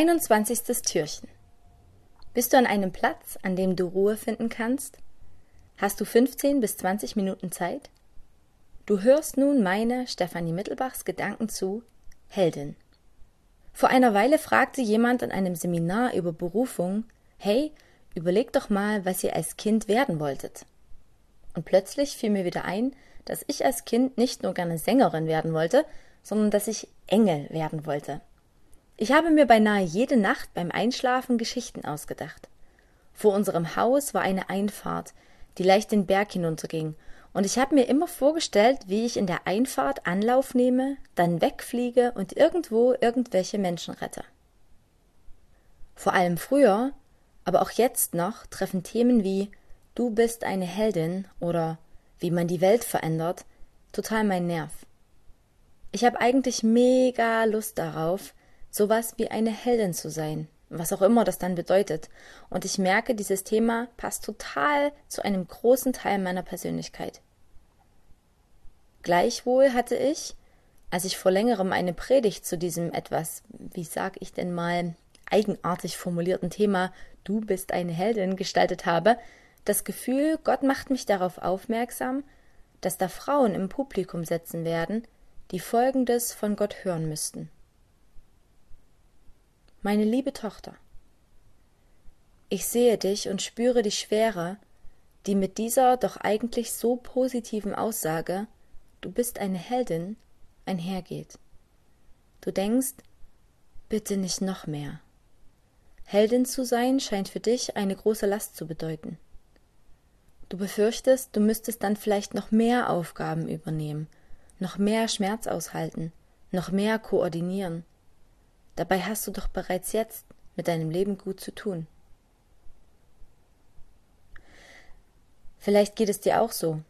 21. Türchen. Bist du an einem Platz, an dem du Ruhe finden kannst? Hast du 15 bis 20 Minuten Zeit? Du hörst nun meine, Stefanie Mittelbachs, Gedanken zu Heldin. Vor einer Weile fragte jemand an einem Seminar über Berufung, hey, überleg doch mal, was ihr als Kind werden wolltet. Und plötzlich fiel mir wieder ein, dass ich als Kind nicht nur gerne Sängerin werden wollte, sondern dass ich Engel werden wollte. Ich habe mir beinahe jede Nacht beim Einschlafen Geschichten ausgedacht. Vor unserem Haus war eine Einfahrt, die leicht den Berg hinunterging, und ich habe mir immer vorgestellt, wie ich in der Einfahrt Anlauf nehme, dann wegfliege und irgendwo irgendwelche Menschen rette. Vor allem früher, aber auch jetzt noch, treffen Themen wie Du bist eine Heldin oder wie man die Welt verändert total mein Nerv. Ich habe eigentlich mega Lust darauf, sowas wie eine Heldin zu sein, was auch immer das dann bedeutet. Und ich merke, dieses Thema passt total zu einem großen Teil meiner Persönlichkeit. Gleichwohl hatte ich, als ich vor längerem eine Predigt zu diesem etwas, wie sag ich denn mal, eigenartig formulierten Thema Du bist eine Heldin gestaltet habe, das Gefühl, Gott macht mich darauf aufmerksam, dass da Frauen im Publikum sitzen werden, die Folgendes von Gott hören müssten. Meine liebe Tochter, ich sehe dich und spüre die Schwere, die mit dieser doch eigentlich so positiven Aussage, du bist eine Heldin, einhergeht. Du denkst, bitte nicht noch mehr. Heldin zu sein scheint für dich eine große Last zu bedeuten. Du befürchtest, du müsstest dann vielleicht noch mehr Aufgaben übernehmen, noch mehr Schmerz aushalten, noch mehr koordinieren, Dabei hast du doch bereits jetzt mit deinem Leben gut zu tun. Vielleicht geht es dir auch so.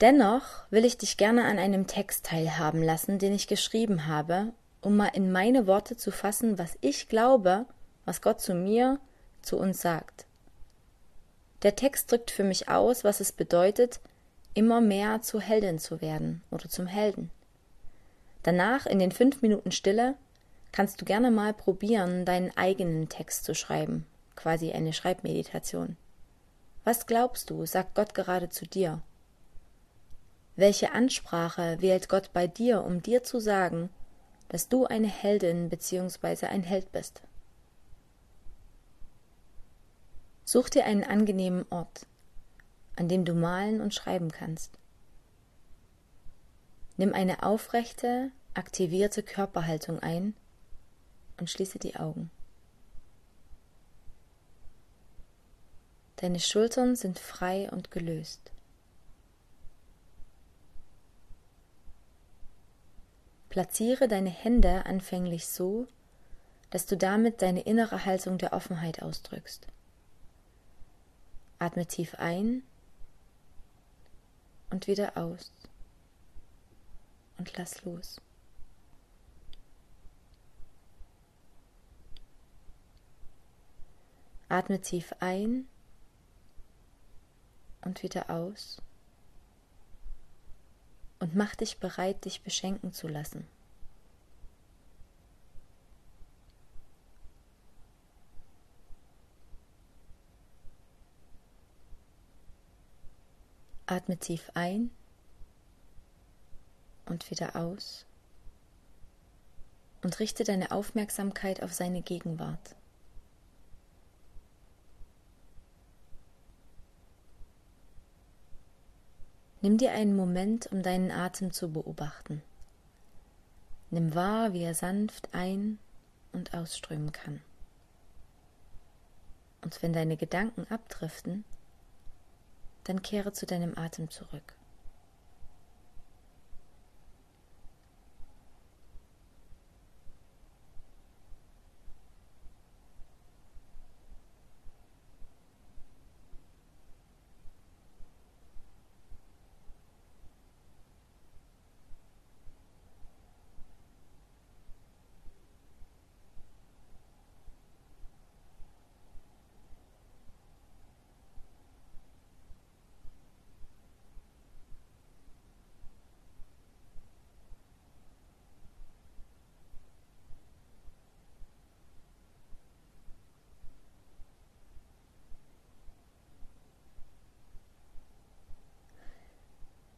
Dennoch will ich dich gerne an einem Text teilhaben lassen, den ich geschrieben habe, um mal in meine Worte zu fassen, was ich glaube, was Gott zu mir, zu uns sagt. Der Text drückt für mich aus, was es bedeutet, immer mehr zur Heldin zu werden oder zum Helden. Danach, in den fünf Minuten Stille, kannst du gerne mal probieren, deinen eigenen Text zu schreiben, quasi eine Schreibmeditation. Was glaubst du, sagt Gott gerade zu dir? Welche Ansprache wählt Gott bei dir, um dir zu sagen, dass du eine Heldin bzw. ein Held bist? Such dir einen angenehmen Ort, an dem du malen und schreiben kannst. Nimm eine aufrechte, aktivierte Körperhaltung ein und schließe die Augen. Deine Schultern sind frei und gelöst. Platziere deine Hände anfänglich so, dass du damit deine innere Haltung der Offenheit ausdrückst. Atme tief ein und wieder aus und lass los. Atme tief ein und wieder aus und mach dich bereit, dich beschenken zu lassen. Atme tief ein und wieder aus und richte deine Aufmerksamkeit auf seine Gegenwart. Nimm dir einen Moment, um deinen Atem zu beobachten. Nimm wahr, wie er sanft ein- und ausströmen kann. Und wenn deine Gedanken abdriften, dann kehre zu deinem Atem zurück.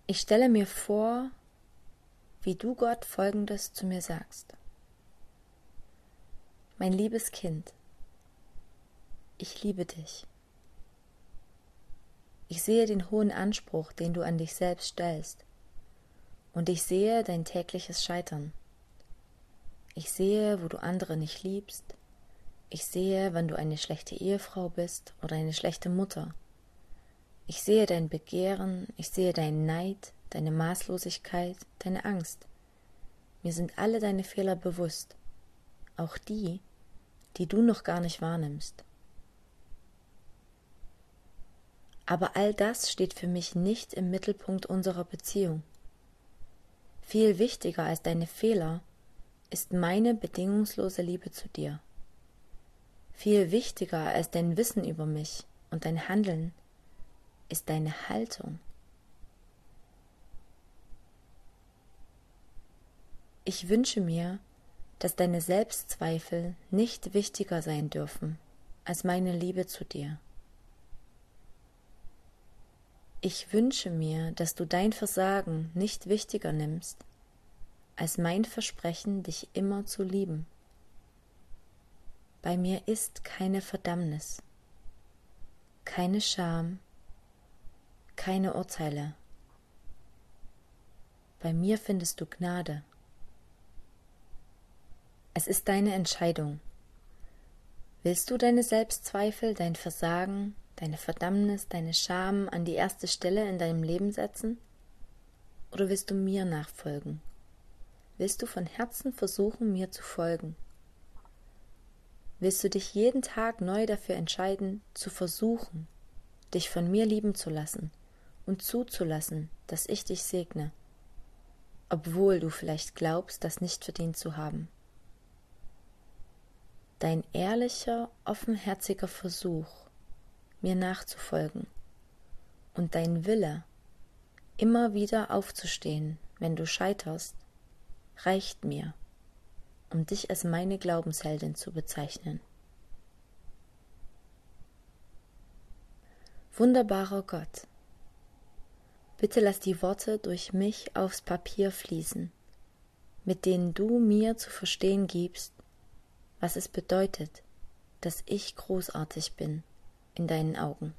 Ich stelle mir vor, wie du Gott Folgendes zu mir sagst. Mein liebes Kind, ich liebe dich. Ich sehe den hohen Anspruch, den du an dich selbst stellst, und ich sehe dein tägliches Scheitern. Ich sehe, wo du andere nicht liebst, ich sehe, wann du eine schlechte Ehefrau bist oder eine schlechte Mutter. Ich sehe dein Begehren, ich sehe deinen Neid, deine Maßlosigkeit, deine Angst. Mir sind alle deine Fehler bewusst, auch die, die du noch gar nicht wahrnimmst. Aber all das steht für mich nicht im Mittelpunkt unserer Beziehung. Viel wichtiger als deine Fehler ist meine bedingungslose Liebe zu dir. Viel wichtiger als dein Wissen über mich und dein Handeln ist deine Haltung. Ich wünsche mir, dass deine Selbstzweifel nicht wichtiger sein dürfen als meine Liebe zu dir. Ich wünsche mir, dass du dein Versagen nicht wichtiger nimmst als mein Versprechen, dich immer zu lieben. Bei mir ist keine Verdammnis, keine Scham, keine Urteile. Bei mir findest du Gnade. Es ist deine Entscheidung. Willst du deine Selbstzweifel, dein Versagen, deine Verdammnis, deine Scham an die erste Stelle in deinem Leben setzen? Oder willst du mir nachfolgen? Willst du von Herzen versuchen, mir zu folgen? Willst du dich jeden Tag neu dafür entscheiden, zu versuchen, dich von mir lieben zu lassen und zuzulassen, dass ich dich segne, obwohl du vielleicht glaubst, das nicht verdient zu haben? Dein ehrlicher, offenherziger Versuch, mir nachzufolgen und dein Wille, immer wieder aufzustehen, wenn du scheiterst, reicht mir um dich als meine Glaubensheldin zu bezeichnen. Wunderbarer Gott, bitte lass die Worte durch mich aufs Papier fließen, mit denen du mir zu verstehen gibst, was es bedeutet, dass ich großartig bin in deinen Augen.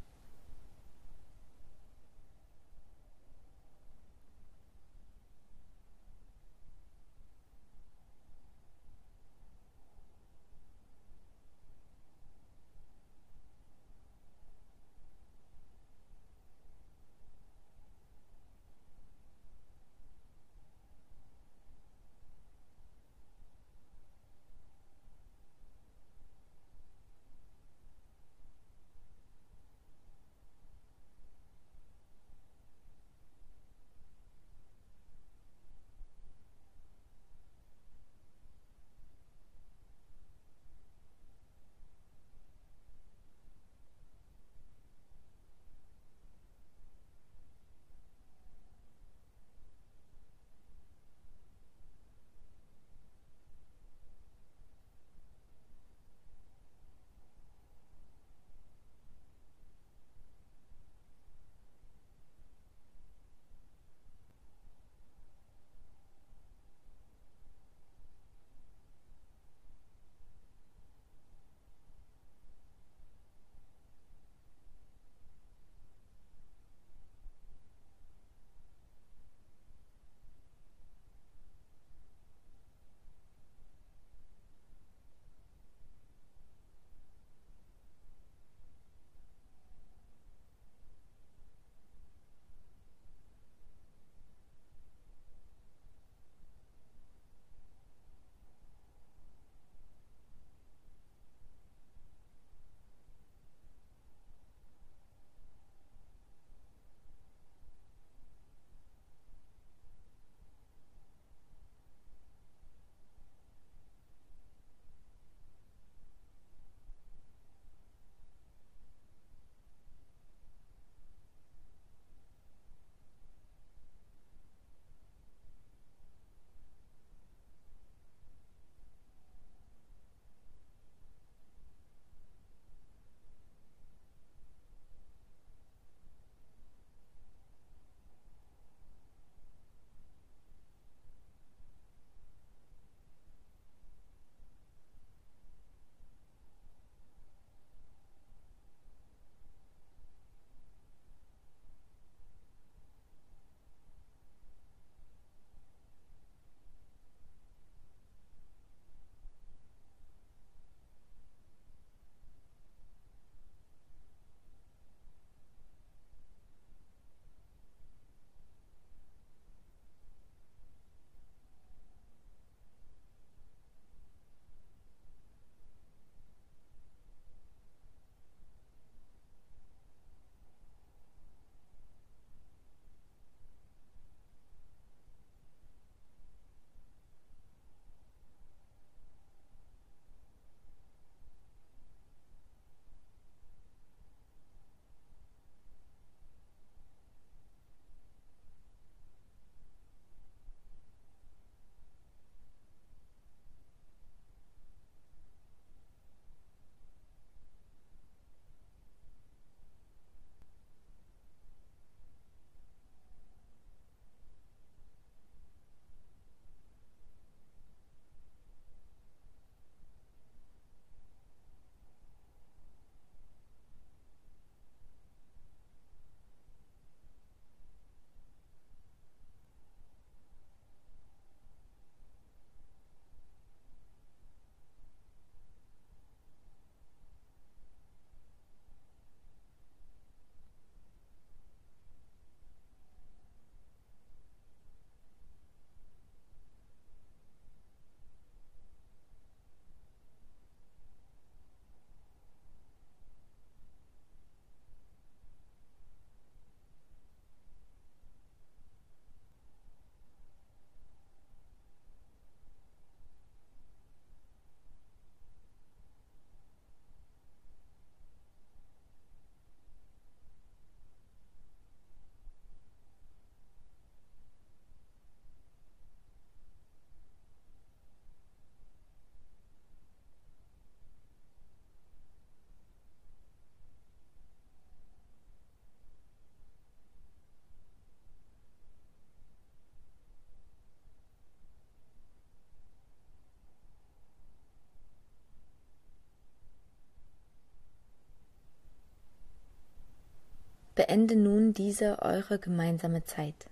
Beende nun diese eure gemeinsame Zeit.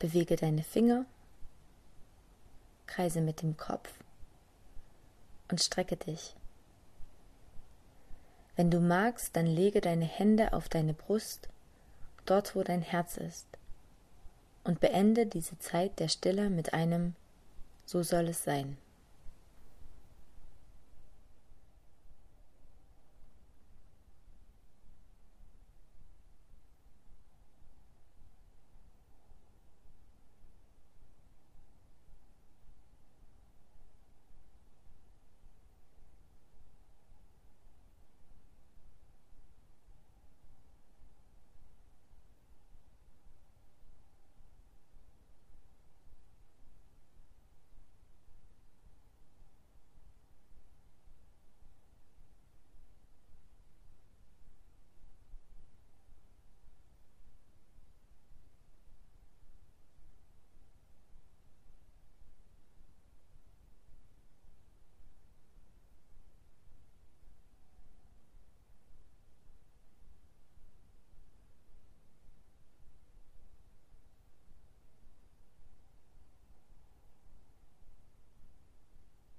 Bewege deine Finger, kreise mit dem Kopf und strecke dich. Wenn du magst, dann lege deine Hände auf deine Brust, dort wo dein Herz ist, und beende diese Zeit der Stille mit einem So soll es sein.